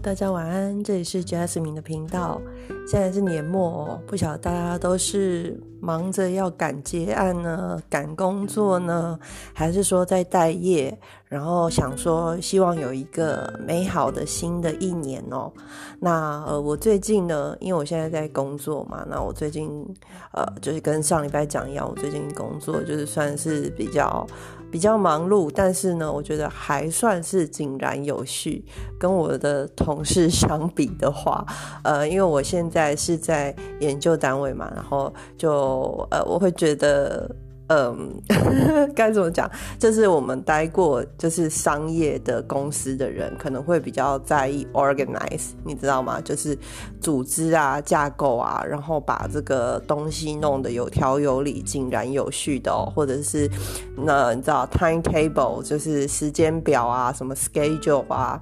大家晚安，这里是 Jasmine 的频道。现在是年末，不晓得大家都是忙着要赶结案呢，赶工作呢，还是说在待业？然后想说，希望有一个美好的新的一年哦。那呃，我最近呢，因为我现在在工作嘛，那我最近呃，就是跟上礼拜讲一样，我最近工作就是算是比较。比较忙碌，但是呢，我觉得还算是井然有序。跟我的同事相比的话，呃，因为我现在是在研究单位嘛，然后就呃，我会觉得。嗯，该怎么讲？就是我们待过就是商业的公司的人，可能会比较在意 organize，你知道吗？就是组织啊、架构啊，然后把这个东西弄得有条有理、井然有序的哦，或者是那你知道 timetable，就是时间表啊，什么 schedule 啊。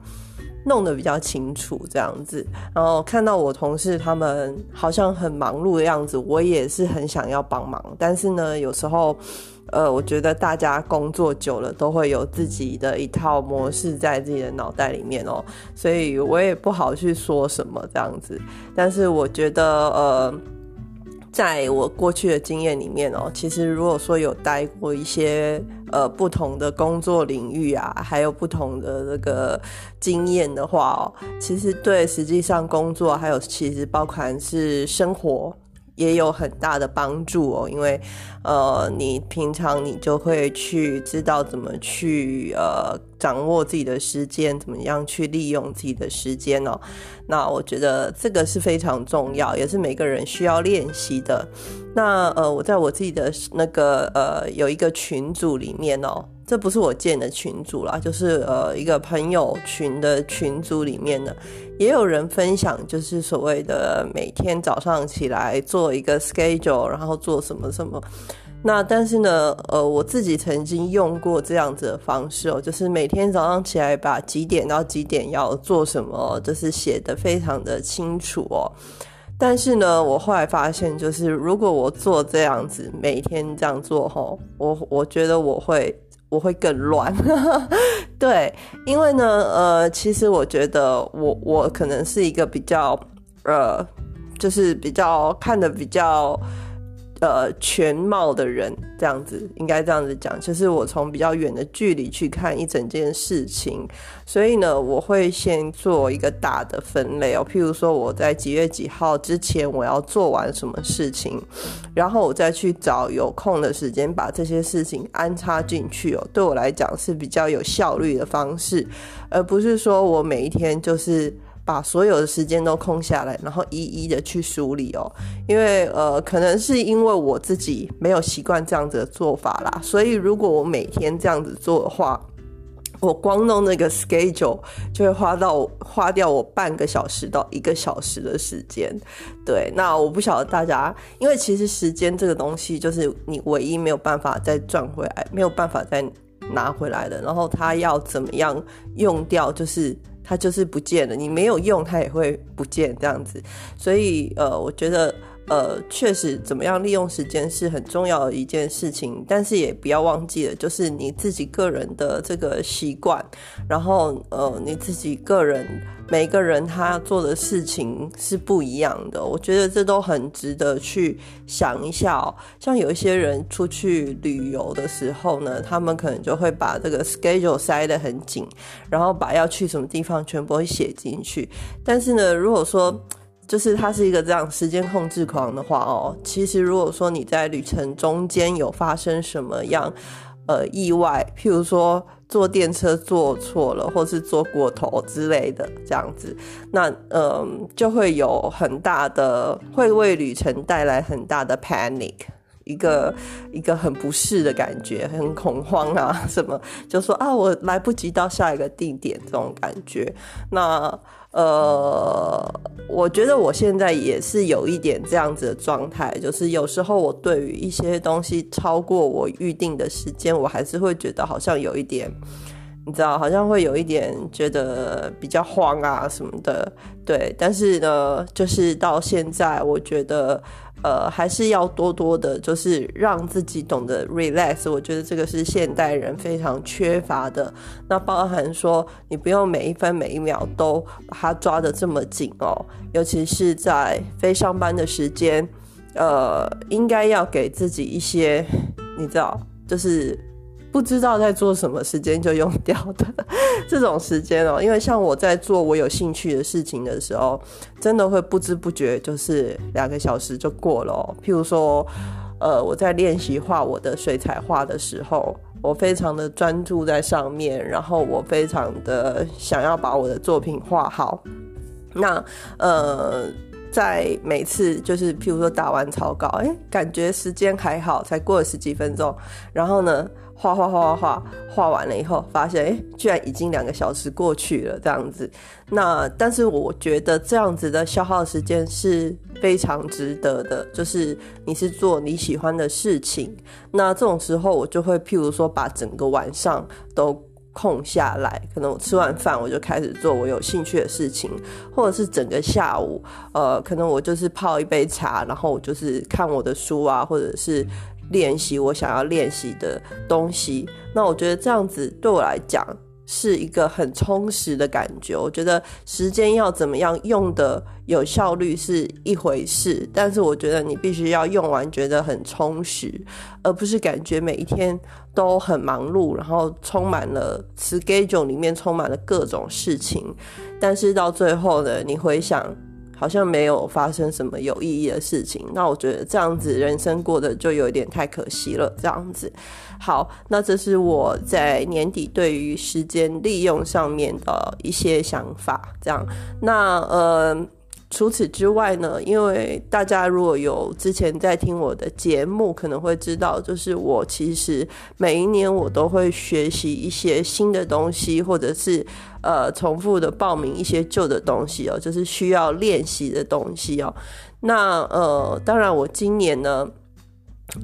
弄得比较清楚这样子，然后看到我同事他们好像很忙碌的样子，我也是很想要帮忙。但是呢，有时候，呃，我觉得大家工作久了都会有自己的一套模式在自己的脑袋里面哦，所以我也不好去说什么这样子。但是我觉得，呃。在我过去的经验里面哦，其实如果说有待过一些呃不同的工作领域啊，还有不同的这个经验的话哦，其实对实际上工作还有其实包含是生活。也有很大的帮助哦，因为，呃，你平常你就会去知道怎么去呃掌握自己的时间，怎么样去利用自己的时间哦。那我觉得这个是非常重要，也是每个人需要练习的。那呃，我在我自己的那个呃有一个群组里面哦。这不是我建的群组啦，就是呃一个朋友群的群组里面呢，也有人分享，就是所谓的每天早上起来做一个 schedule，然后做什么什么。那但是呢，呃，我自己曾经用过这样子的方式哦，就是每天早上起来把几点到几点要做什么，就是写的非常的清楚哦。但是呢，我后来发现，就是如果我做这样子，每天这样做吼，我我觉得我会。我会更乱，对，因为呢，呃，其实我觉得我我可能是一个比较，呃，就是比较看的比较。呃，全貌的人这样子，应该这样子讲，就是我从比较远的距离去看一整件事情，所以呢，我会先做一个大的分类哦，譬如说我在几月几号之前我要做完什么事情，然后我再去找有空的时间把这些事情安插进去哦，对我来讲是比较有效率的方式，而不是说我每一天就是。把所有的时间都空下来，然后一一的去梳理哦。因为呃，可能是因为我自己没有习惯这样子的做法啦，所以如果我每天这样子做的话，我光弄那个 schedule 就会花到花掉我半个小时到一个小时的时间。对，那我不晓得大家，因为其实时间这个东西就是你唯一没有办法再赚回来，没有办法再拿回来的。然后它要怎么样用掉，就是。它就是不见了，你没有用，它也会不见这样子，所以呃，我觉得。呃，确实，怎么样利用时间是很重要的一件事情，但是也不要忘记了，就是你自己个人的这个习惯，然后呃，你自己个人每个人他做的事情是不一样的，我觉得这都很值得去想一下哦。像有一些人出去旅游的时候呢，他们可能就会把这个 schedule 塞得很紧，然后把要去什么地方全部会写进去，但是呢，如果说就是他是一个这样时间控制狂的话哦，其实如果说你在旅程中间有发生什么样呃意外，譬如说坐电车坐错了，或是坐过头之类的这样子，那嗯就会有很大的会为旅程带来很大的 panic，一个一个很不适的感觉，很恐慌啊什么，就说啊我来不及到下一个地点这种感觉，那。呃，我觉得我现在也是有一点这样子的状态，就是有时候我对于一些东西超过我预定的时间，我还是会觉得好像有一点，你知道，好像会有一点觉得比较慌啊什么的。对，但是呢，就是到现在，我觉得呃，还是要多多的，就是让自己懂得 relax。我觉得这个是现代人非常缺乏的。那包含说，你不用每一分每一秒都把它抓得这么紧哦，尤其是在非上班的时间，呃，应该要给自己一些，你知道，就是。不知道在做什么，时间就用掉的 这种时间哦。因为像我在做我有兴趣的事情的时候，真的会不知不觉就是两个小时就过了。譬如说，呃，我在练习画我的水彩画的时候，我非常的专注在上面，然后我非常的想要把我的作品画好。那呃，在每次就是譬如说打完草稿，哎，感觉时间还好，才过了十几分钟，然后呢？画画画画画画完了以后，发现哎，居然已经两个小时过去了，这样子。那但是我觉得这样子的消耗时间是非常值得的，就是你是做你喜欢的事情。那这种时候，我就会譬如说把整个晚上都空下来，可能我吃完饭我就开始做我有兴趣的事情，或者是整个下午，呃，可能我就是泡一杯茶，然后我就是看我的书啊，或者是。练习我想要练习的东西，那我觉得这样子对我来讲是一个很充实的感觉。我觉得时间要怎么样用的有效率是一回事，但是我觉得你必须要用完觉得很充实，而不是感觉每一天都很忙碌，然后充满了 schedule 里面充满了各种事情，但是到最后呢，你回想。好像没有发生什么有意义的事情，那我觉得这样子人生过得就有点太可惜了。这样子，好，那这是我在年底对于时间利用上面的一些想法。这样，那呃。除此之外呢，因为大家如果有之前在听我的节目，可能会知道，就是我其实每一年我都会学习一些新的东西，或者是呃重复的报名一些旧的东西哦，就是需要练习的东西哦。那呃，当然我今年呢。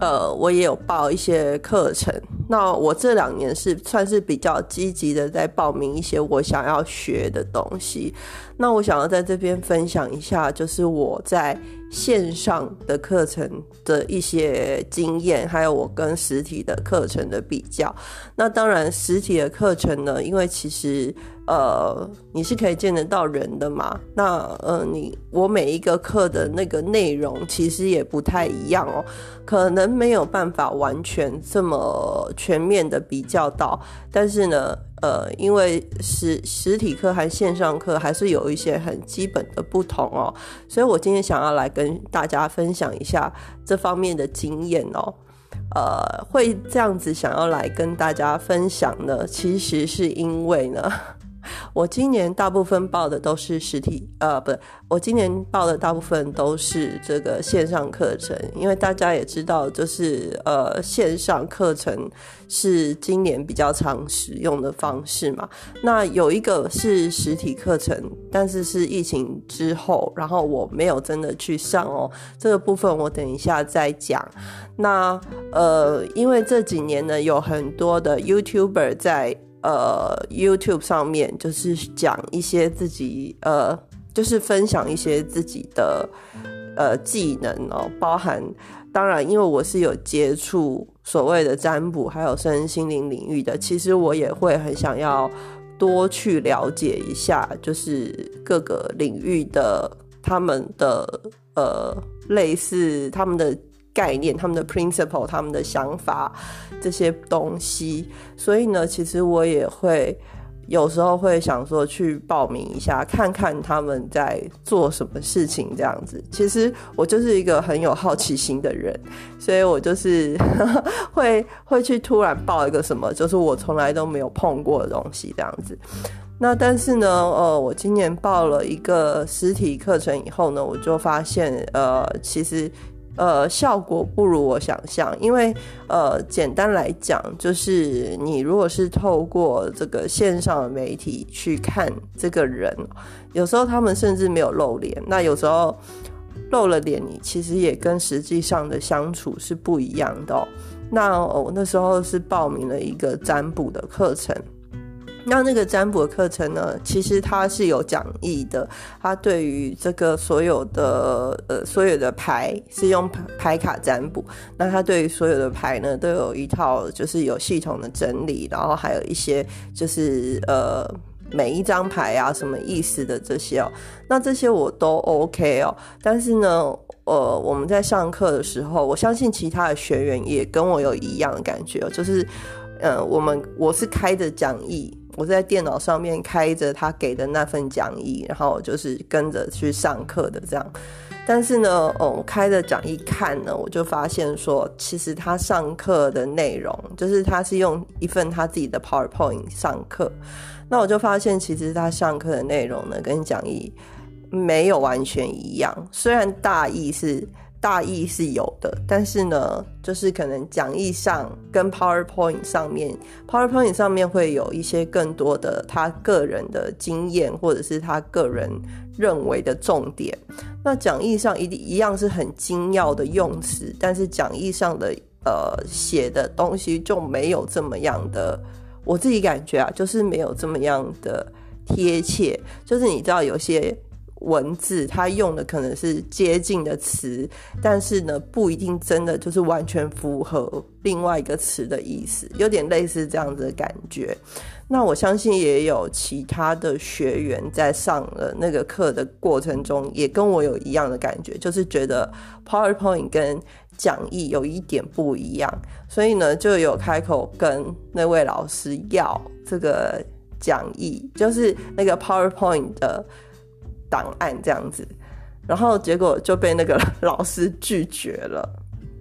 呃，我也有报一些课程。那我这两年是算是比较积极的，在报名一些我想要学的东西。那我想要在这边分享一下，就是我在线上的课程的一些经验，还有我跟实体的课程的比较。那当然，实体的课程呢，因为其实。呃，你是可以见得到人的嘛？那呃，你我每一个课的那个内容其实也不太一样哦，可能没有办法完全这么全面的比较到。但是呢，呃，因为实实体课和线上课还是有一些很基本的不同哦，所以我今天想要来跟大家分享一下这方面的经验哦。呃，会这样子想要来跟大家分享呢，其实是因为呢。我今年大部分报的都是实体，呃，不，我今年报的大部分都是这个线上课程，因为大家也知道，就是呃，线上课程是今年比较常使用的方式嘛。那有一个是实体课程，但是是疫情之后，然后我没有真的去上哦，这个部分我等一下再讲。那呃，因为这几年呢，有很多的 YouTuber 在。呃，YouTube 上面就是讲一些自己呃，就是分享一些自己的呃技能哦，包含当然，因为我是有接触所谓的占卜还有身心灵领域的，其实我也会很想要多去了解一下，就是各个领域的他们的呃类似他们的。概念，他们的 principle，他们的想法这些东西，所以呢，其实我也会有时候会想说去报名一下，看看他们在做什么事情这样子。其实我就是一个很有好奇心的人，所以我就是 会会去突然报一个什么，就是我从来都没有碰过的东西这样子。那但是呢，呃，我今年报了一个实体课程以后呢，我就发现，呃，其实。呃，效果不如我想象，因为呃，简单来讲，就是你如果是透过这个线上的媒体去看这个人，有时候他们甚至没有露脸，那有时候露了脸，你其实也跟实际上的相处是不一样的。那我那时候是报名了一个占卜的课程，那那个占卜课程呢，其实它是有讲义的，它对于这个所有的呃所有的牌是用牌牌卡占卜，那它对于所有的牌呢都有一套就是有系统的整理，然后还有一些就是呃每一张牌啊什么意思的这些哦，那这些我都 OK 哦，但是呢，呃我们在上课的时候，我相信其他的学员也跟我有一样的感觉，就是呃我们我是开着讲义。我在电脑上面开着他给的那份讲义，然后就是跟着去上课的这样。但是呢，哦，开着讲义看呢，我就发现说，其实他上课的内容，就是他是用一份他自己的 PowerPoint 上课。那我就发现，其实他上课的内容呢，跟讲义没有完全一样。虽然大意是。大意是有的，但是呢，就是可能讲义上跟 PowerPoint 上面，PowerPoint 上面会有一些更多的他个人的经验，或者是他个人认为的重点。那讲义上一定一样是很精要的用词，但是讲义上的呃写的东西就没有这么样的，我自己感觉啊，就是没有这么样的贴切。就是你知道有些。文字它用的可能是接近的词，但是呢，不一定真的就是完全符合另外一个词的意思，有点类似这样子的感觉。那我相信也有其他的学员在上了那个课的过程中，也跟我有一样的感觉，就是觉得 PowerPoint 跟讲义有一点不一样，所以呢，就有开口跟那位老师要这个讲义，就是那个 PowerPoint 的。档案这样子，然后结果就被那个老师拒绝了。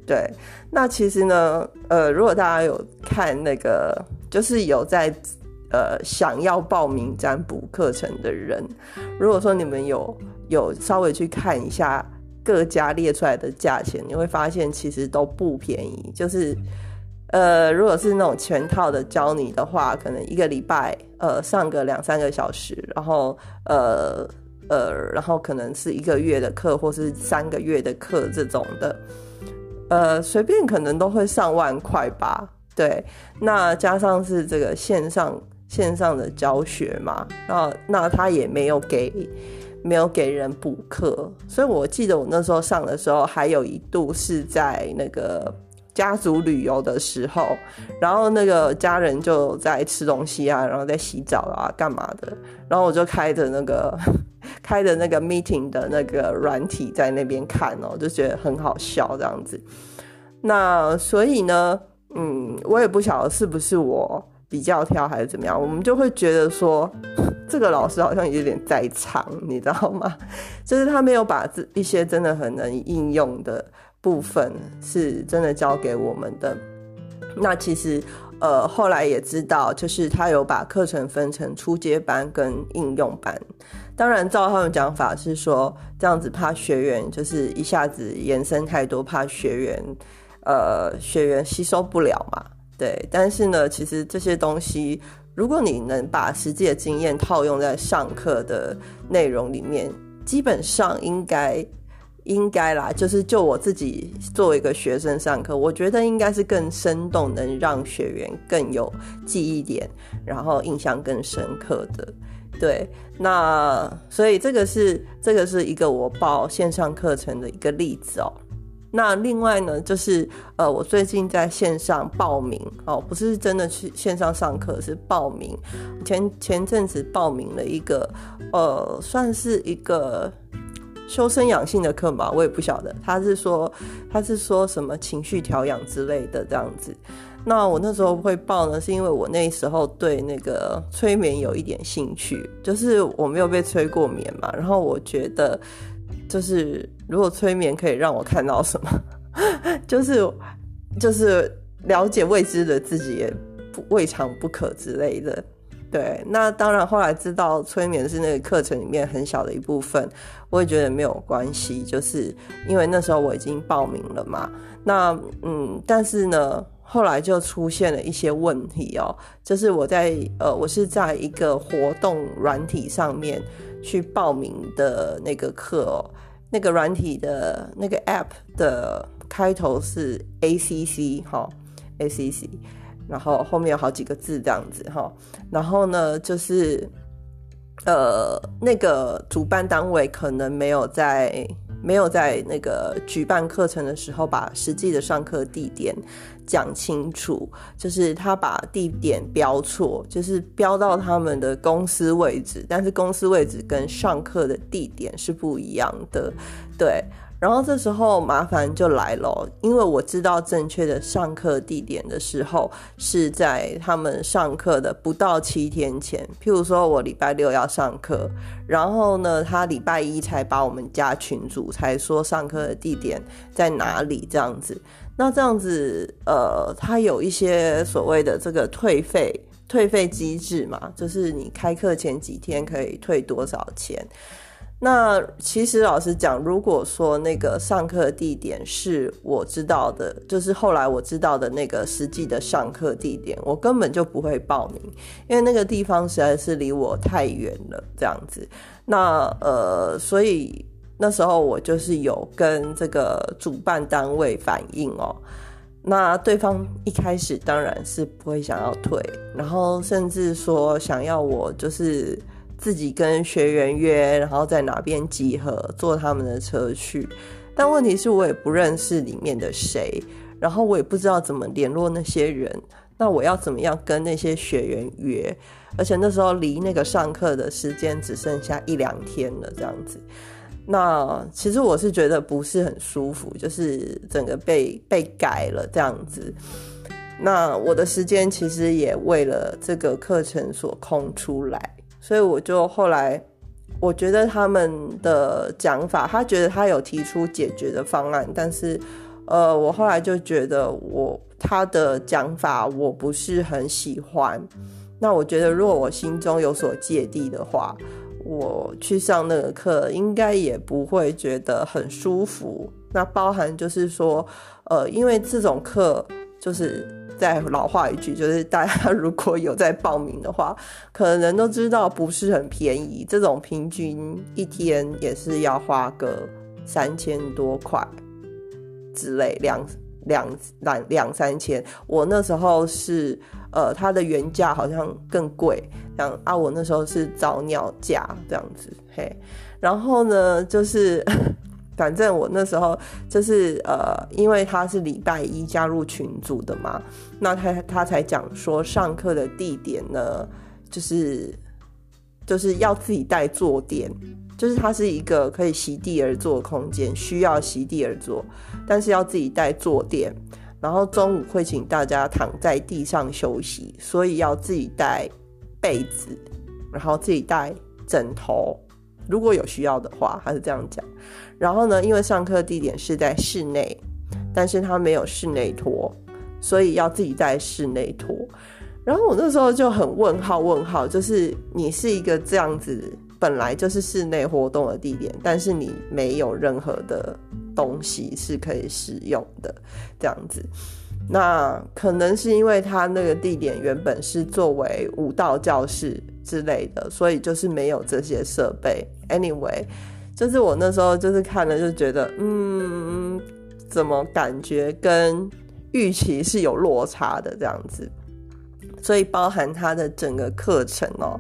对，那其实呢，呃，如果大家有看那个，就是有在呃想要报名占卜课程的人，如果说你们有有稍微去看一下各家列出来的价钱，你会发现其实都不便宜。就是呃，如果是那种全套的教你的话，可能一个礼拜呃上个两三个小时，然后呃。呃，然后可能是一个月的课，或是三个月的课这种的，呃，随便可能都会上万块吧。对，那加上是这个线上线上的教学嘛，然后那他也没有给没有给人补课，所以我记得我那时候上的时候，还有一度是在那个。家族旅游的时候，然后那个家人就在吃东西啊，然后在洗澡啊，干嘛的？然后我就开着那个 开着那个 meeting 的那个软体在那边看哦，就觉得很好笑这样子。那所以呢，嗯，我也不晓得是不是我比较挑还是怎么样，我们就会觉得说，这个老师好像有点在场，你知道吗？就是他没有把这一些真的很能应用的。部分是真的交给我们的。那其实，呃，后来也知道，就是他有把课程分成初阶班跟应用班。当然，照他们讲法是说，这样子怕学员就是一下子延伸太多，怕学员呃学员吸收不了嘛。对，但是呢，其实这些东西，如果你能把实际的经验套用在上课的内容里面，基本上应该。应该啦，就是就我自己作为一个学生上课，我觉得应该是更生动，能让学员更有记忆点，然后印象更深刻的。对，那所以这个是这个是一个我报线上课程的一个例子哦。那另外呢，就是呃，我最近在线上报名哦，不是真的去线上上课，是报名。前前阵子报名了一个呃，算是一个。修身养性的课嘛，我也不晓得。他是说，他是说什么情绪调养之类的这样子。那我那时候会报呢，是因为我那时候对那个催眠有一点兴趣，就是我没有被催过眠嘛。然后我觉得，就是如果催眠可以让我看到什么，就是就是了解未知的自己，也不未尝不可之类的。对，那当然，后来知道催眠是那个课程里面很小的一部分，我也觉得没有关系，就是因为那时候我已经报名了嘛。那嗯，但是呢，后来就出现了一些问题哦，就是我在呃，我是在一个活动软体上面去报名的那个课哦，那个软体的那个 App 的开头是 ACC 哈，ACC。然后后面有好几个字这样子哈。然后呢，就是呃，那个主办单位可能没有在没有在那个举办课程的时候把实际的上课地点讲清楚，就是他把地点标错，就是标到他们的公司位置，但是公司位置跟上课的地点是不一样的，对。然后这时候麻烦就来了，因为我知道正确的上课地点的时候是在他们上课的不到七天前。譬如说我礼拜六要上课，然后呢，他礼拜一才把我们加群组，才说上课的地点在哪里这样子。那这样子，呃，他有一些所谓的这个退费退费机制嘛，就是你开课前几天可以退多少钱。那其实老实讲，如果说那个上课地点是我知道的，就是后来我知道的那个实际的上课地点，我根本就不会报名，因为那个地方实在是离我太远了，这样子。那呃，所以那时候我就是有跟这个主办单位反映哦，那对方一开始当然是不会想要退，然后甚至说想要我就是。自己跟学员约，然后在哪边集合，坐他们的车去。但问题是我也不认识里面的谁，然后我也不知道怎么联络那些人。那我要怎么样跟那些学员约？而且那时候离那个上课的时间只剩下一两天了，这样子。那其实我是觉得不是很舒服，就是整个被被改了这样子。那我的时间其实也为了这个课程所空出来。所以我就后来，我觉得他们的讲法，他觉得他有提出解决的方案，但是，呃，我后来就觉得我他的讲法我不是很喜欢。那我觉得如果我心中有所芥蒂的话，我去上那个课应该也不会觉得很舒服。那包含就是说，呃，因为这种课就是。再老话一句，就是大家如果有在报名的话，可能都知道不是很便宜。这种平均一天也是要花个三千多块之类，两两两两三千。我那时候是呃，它的原价好像更贵，像啊，我那时候是早鸟价这样子，嘿。然后呢，就是。反正我那时候就是呃，因为他是礼拜一加入群组的嘛，那他他才讲说上课的地点呢，就是就是要自己带坐垫，就是它是一个可以席地而坐的空间，需要席地而坐，但是要自己带坐垫，然后中午会请大家躺在地上休息，所以要自己带被子，然后自己带枕头。如果有需要的话，他是这样讲。然后呢，因为上课地点是在室内，但是他没有室内拖，所以要自己带室内拖。然后我那时候就很问号，问号，就是你是一个这样子，本来就是室内活动的地点，但是你没有任何的东西是可以使用的，这样子。那可能是因为他那个地点原本是作为舞蹈教室之类的，所以就是没有这些设备。Anyway，就是我那时候就是看了就觉得，嗯，怎么感觉跟预期是有落差的这样子。所以包含他的整个课程哦，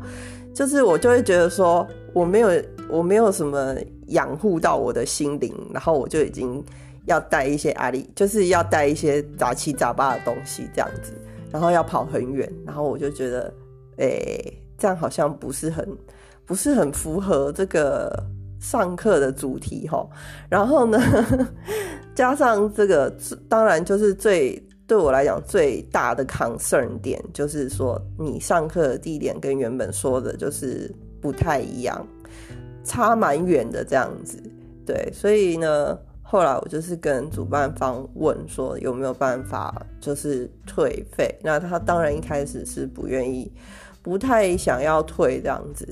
就是我就会觉得说，我没有我没有什么养护到我的心灵，然后我就已经。要带一些阿里，就是要带一些杂七杂八的东西这样子，然后要跑很远，然后我就觉得，诶，这样好像不是很，不是很符合这个上课的主题哈。然后呢，加上这个，当然就是最对我来讲最大的 concern 点，就是说你上课的地点跟原本说的就是不太一样，差蛮远的这样子。对，所以呢。后来我就是跟主办方问说有没有办法就是退费，那他当然一开始是不愿意，不太想要退这样子。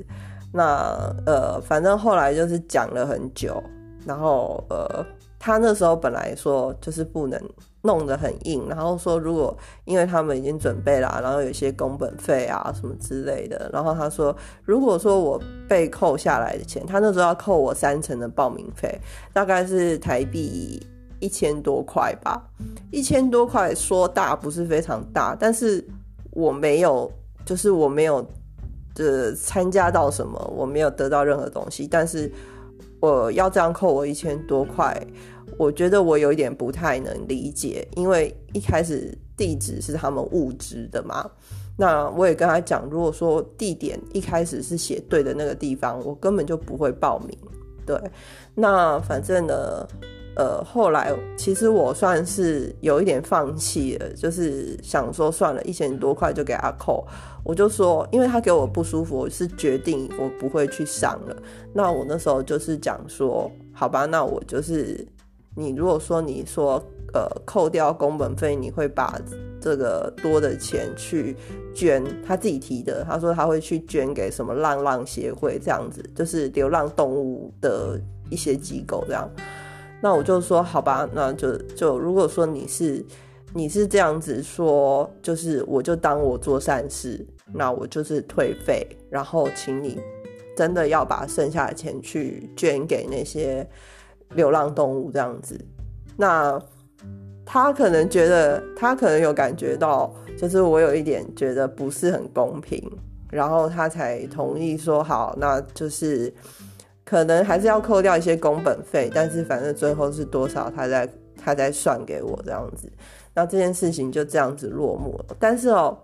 那呃，反正后来就是讲了很久，然后呃。他那时候本来说就是不能弄得很硬，然后说如果因为他们已经准备了，然后有些工本费啊什么之类的，然后他说如果说我被扣下来的钱，他那时候要扣我三成的报名费，大概是台币一千多块吧，一千多块说大不是非常大，但是我没有，就是我没有的参加到什么，我没有得到任何东西，但是我要这样扣我一千多块，我觉得我有一点不太能理解，因为一开始地址是他们物质的嘛。那我也跟他讲，如果说地点一开始是写对的那个地方，我根本就不会报名。对，那反正呢，呃，后来其实我算是有一点放弃了，就是想说算了，一千多块就给他扣。我就说，因为他给我不舒服，我是决定我不会去上了。那我那时候就是讲说，好吧，那我就是你如果说你说。呃，扣掉工本费，你会把这个多的钱去捐？他自己提的，他说他会去捐给什么浪浪协会这样子，就是流浪动物的一些机构这样。那我就说好吧，那就就如果说你是你是这样子说，就是我就当我做善事，那我就是退费，然后请你真的要把剩下的钱去捐给那些流浪动物这样子，那。他可能觉得，他可能有感觉到，就是我有一点觉得不是很公平，然后他才同意说好，那就是可能还是要扣掉一些工本费，但是反正最后是多少，他在他在算给我这样子，那这件事情就这样子落幕了。但是哦，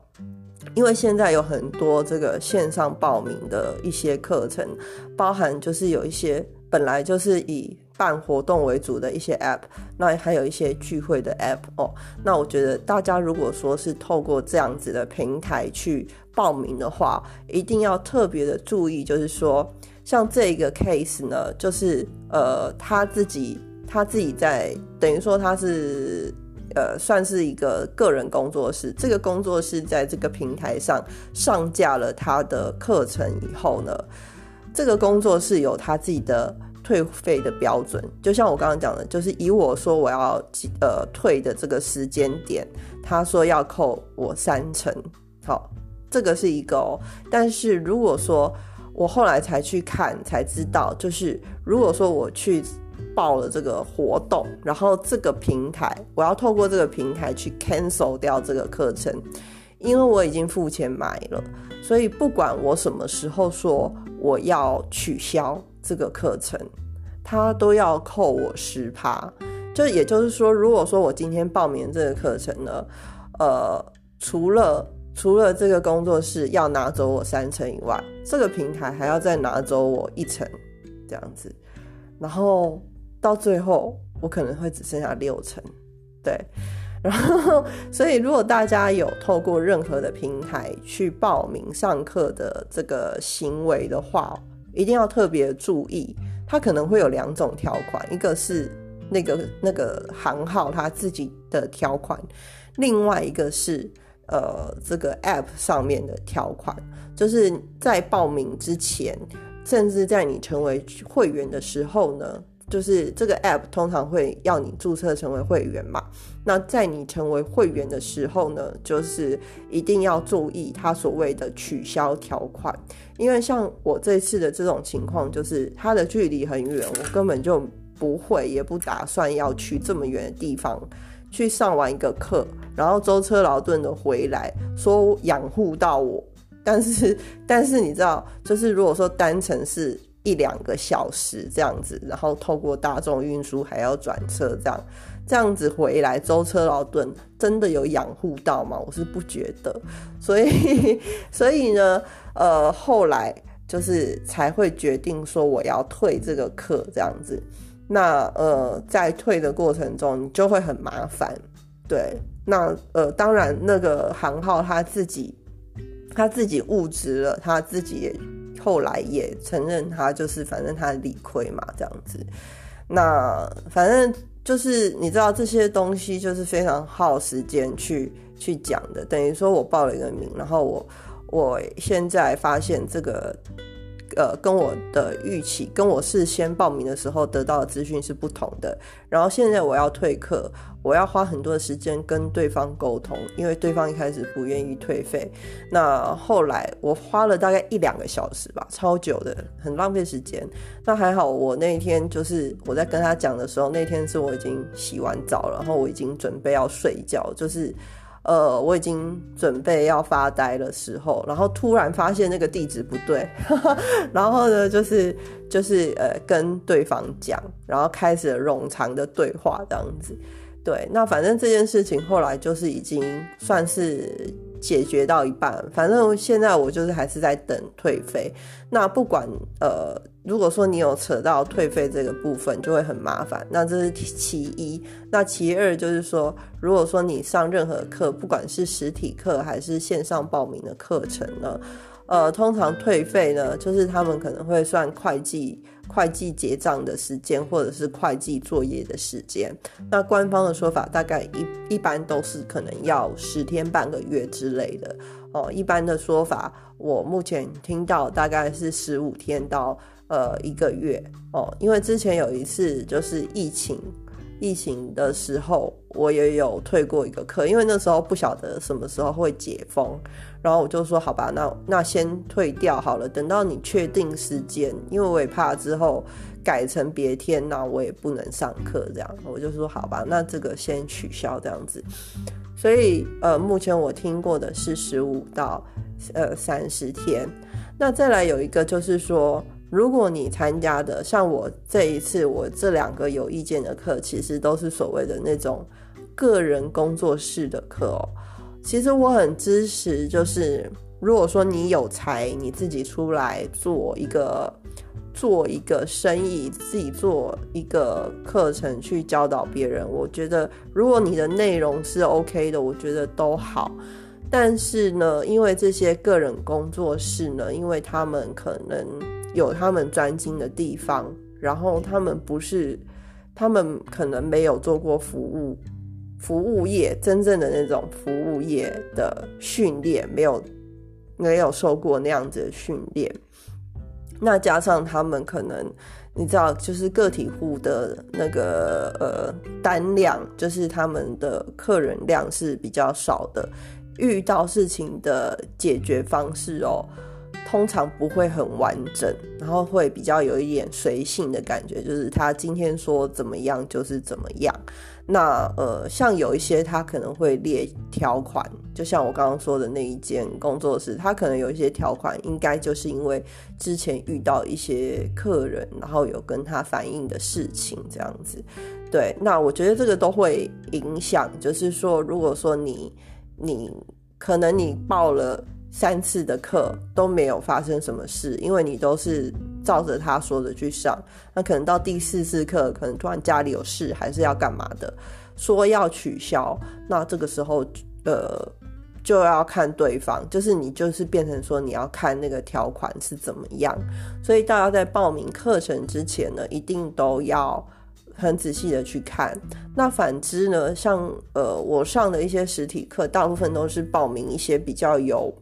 因为现在有很多这个线上报名的一些课程，包含就是有一些本来就是以。办活动为主的一些 App，那还有一些聚会的 App 哦。那我觉得大家如果说是透过这样子的平台去报名的话，一定要特别的注意，就是说像这个 case 呢，就是呃他自己他自己在等于说他是呃算是一个个人工作室，这个工作室在这个平台上上架了他的课程以后呢，这个工作室有他自己的。退费的标准，就像我刚刚讲的，就是以我说我要呃退的这个时间点，他说要扣我三成，好，这个是一个哦。但是如果说我后来才去看才知道，就是如果说我去报了这个活动，然后这个平台我要透过这个平台去 cancel 掉这个课程，因为我已经付钱买了，所以不管我什么时候说我要取消。这个课程，他都要扣我十趴，就也就是说，如果说我今天报名这个课程呢，呃，除了除了这个工作室要拿走我三成以外，这个平台还要再拿走我一成，这样子，然后到最后我可能会只剩下六成，对，然后所以如果大家有透过任何的平台去报名上课的这个行为的话，一定要特别注意，它可能会有两种条款，一个是那个那个行号它自己的条款，另外一个是呃这个 App 上面的条款，就是在报名之前，甚至在你成为会员的时候呢。就是这个 app 通常会要你注册成为会员嘛？那在你成为会员的时候呢，就是一定要注意它所谓的取消条款，因为像我这次的这种情况，就是它的距离很远，我根本就不会也不打算要去这么远的地方去上完一个课，然后舟车劳顿的回来，说养护到我，但是 但是你知道，就是如果说单程是。一两个小时这样子，然后透过大众运输还要转车，这样这样子回来舟车劳顿，真的有养护到吗？我是不觉得，所以 所以呢，呃，后来就是才会决定说我要退这个课这样子。那呃，在退的过程中，你就会很麻烦，对。那呃，当然那个行号他自己他自己误职了，他自己也。后来也承认他就是反正他理亏嘛，这样子。那反正就是你知道这些东西就是非常耗时间去去讲的。等于说我报了一个名，然后我我现在发现这个。呃，跟我的预期，跟我事先报名的时候得到的资讯是不同的。然后现在我要退课，我要花很多的时间跟对方沟通，因为对方一开始不愿意退费。那后来我花了大概一两个小时吧，超久的，很浪费时间。那还好，我那天就是我在跟他讲的时候，那天是我已经洗完澡，然后我已经准备要睡觉，就是呃，我已经准备要发呆的时候，然后突然发现那个地址不对，然后呢，就是就是呃，跟对方讲，然后开始了冗长的对话这样子。对，那反正这件事情后来就是已经算是解决到一半，反正现在我就是还是在等退费。那不管呃。如果说你有扯到退费这个部分，就会很麻烦。那这是其一。那其二就是说，如果说你上任何课，不管是实体课还是线上报名的课程呢，呃，通常退费呢，就是他们可能会算会计会计结账的时间，或者是会计作业的时间。那官方的说法大概一一般都是可能要十天半个月之类的哦。一般的说法，我目前听到大概是十五天到。呃，一个月哦，因为之前有一次就是疫情，疫情的时候我也有退过一个课，因为那时候不晓得什么时候会解封，然后我就说好吧，那那先退掉好了，等到你确定时间，因为我也怕之后改成别天，那我也不能上课这样，我就说好吧，那这个先取消这样子。所以呃，目前我听过的是十五到呃三十天，那再来有一个就是说。如果你参加的像我这一次，我这两个有意见的课，其实都是所谓的那种个人工作室的课哦。其实我很支持，就是如果说你有才，你自己出来做一个做一个生意，自己做一个课程去教导别人，我觉得如果你的内容是 OK 的，我觉得都好。但是呢，因为这些个人工作室呢，因为他们可能。有他们专精的地方，然后他们不是，他们可能没有做过服务，服务业真正的那种服务业的训练，没有没有受过那样子的训练。那加上他们可能，你知道，就是个体户的那个呃单量，就是他们的客人量是比较少的，遇到事情的解决方式哦。通常不会很完整，然后会比较有一点随性的感觉，就是他今天说怎么样就是怎么样。那呃，像有一些他可能会列条款，就像我刚刚说的那一间工作室，他可能有一些条款，应该就是因为之前遇到一些客人，然后有跟他反映的事情这样子。对，那我觉得这个都会影响，就是说，如果说你你可能你报了。三次的课都没有发生什么事，因为你都是照着他说的去上。那可能到第四次课，可能突然家里有事，还是要干嘛的，说要取消。那这个时候，呃，就要看对方，就是你就是变成说你要看那个条款是怎么样。所以大家在报名课程之前呢，一定都要很仔细的去看。那反之呢，像呃我上的一些实体课，大部分都是报名一些比较有。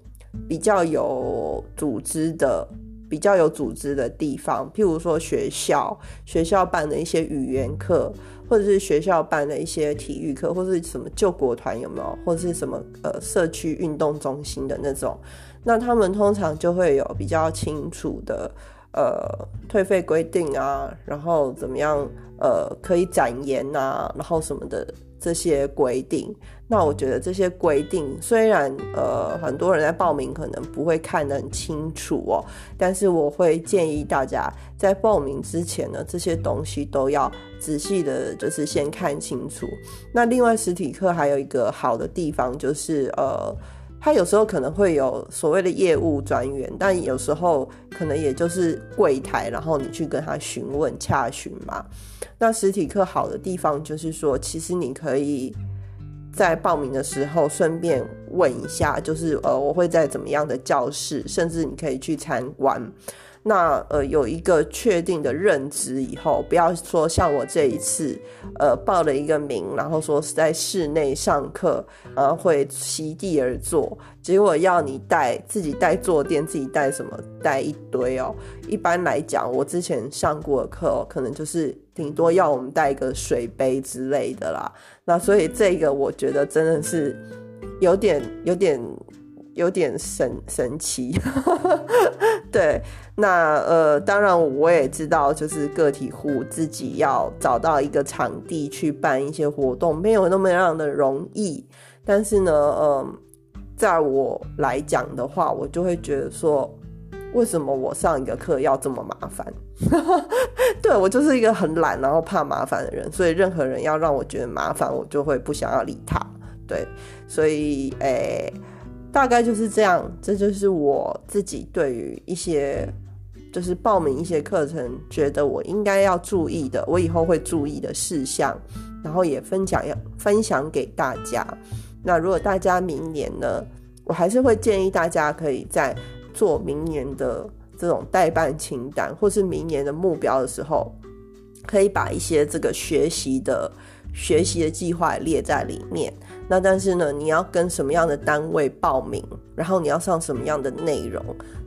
比较有组织的、比较有组织的地方，譬如说学校，学校办的一些语言课，或者是学校办的一些体育课，或是什么救国团有没有，或者是什么呃社区运动中心的那种，那他们通常就会有比较清楚的呃退费规定啊，然后怎么样呃可以展言啊，然后什么的。这些规定，那我觉得这些规定虽然呃很多人在报名可能不会看得很清楚哦，但是我会建议大家在报名之前呢，这些东西都要仔细的，就是先看清楚。那另外实体课还有一个好的地方就是呃。他有时候可能会有所谓的业务专员，但有时候可能也就是柜台，然后你去跟他询问、洽询嘛。那实体课好的地方就是说，其实你可以在报名的时候顺便问一下，就是呃，我会在怎么样的教室，甚至你可以去参观。那呃有一个确定的认知以后，不要说像我这一次，呃报了一个名，然后说是在室内上课，然后会席地而坐，结果要你带自己带坐垫，自己带什么带一堆哦。一般来讲，我之前上过的课，可能就是顶多要我们带一个水杯之类的啦。那所以这个我觉得真的是有点有点。有点神神奇，对，那呃，当然我也知道，就是个体户自己要找到一个场地去办一些活动，没有那么样的容易。但是呢，嗯，在我来讲的话，我就会觉得说，为什么我上一个课要这么麻烦？对我就是一个很懒，然后怕麻烦的人，所以任何人要让我觉得麻烦，我就会不想要理他。对，所以诶，大概就是这样。这就是我自己对于一些就是报名一些课程，觉得我应该要注意的，我以后会注意的事项，然后也分享要分享给大家。那如果大家明年呢，我还是会建议大家可以在做明年的这种代办清单，或是明年的目标的时候，可以把一些这个学习的学习的计划列在里面。那但是呢，你要跟什么样的单位报名，然后你要上什么样的内容，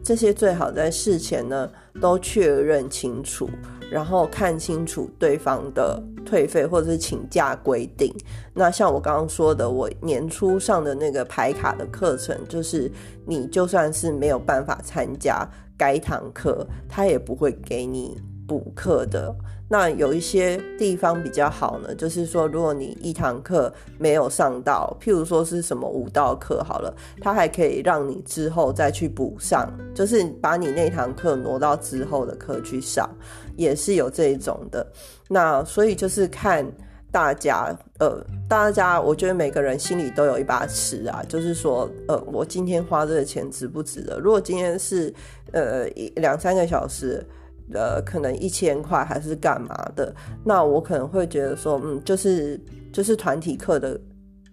这些最好在事前呢都确认清楚。然后看清楚对方的退费或者是请假规定。那像我刚刚说的，我年初上的那个排卡的课程，就是你就算是没有办法参加该堂课，他也不会给你补课的。那有一些地方比较好呢，就是说，如果你一堂课没有上到，譬如说是什么舞蹈课好了，它还可以让你之后再去补上，就是把你那堂课挪到之后的课去上，也是有这一种的。那所以就是看大家，呃，大家我觉得每个人心里都有一把尺啊，就是说，呃，我今天花这个钱值不值得？如果今天是呃一两三个小时。呃，可能一千块还是干嘛的？那我可能会觉得说，嗯，就是就是团体课的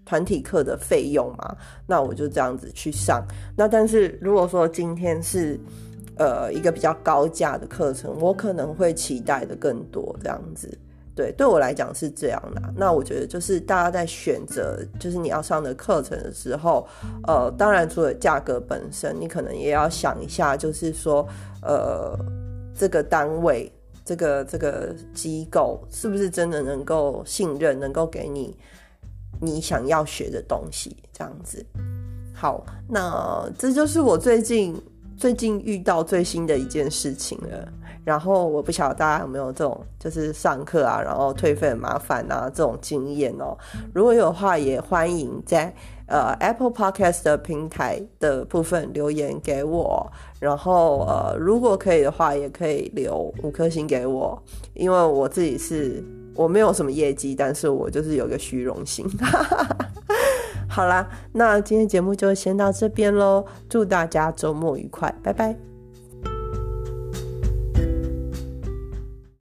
团体课的费用嘛。那我就这样子去上。那但是如果说今天是呃一个比较高价的课程，我可能会期待的更多这样子。对，对我来讲是这样的。那我觉得就是大家在选择就是你要上的课程的时候，呃，当然除了价格本身，你可能也要想一下，就是说，呃。这个单位，这个这个机构，是不是真的能够信任，能够给你你想要学的东西？这样子，好，那这就是我最近最近遇到最新的一件事情了。然后我不晓得大家有没有这种，就是上课啊，然后退费很麻烦啊这种经验哦。如果有的话，也欢迎在呃 Apple Podcast 的平台的部分留言给我。然后呃，如果可以的话，也可以留五颗星给我，因为我自己是我没有什么业绩，但是我就是有个虚荣心。好啦，那今天节目就先到这边喽，祝大家周末愉快，拜拜。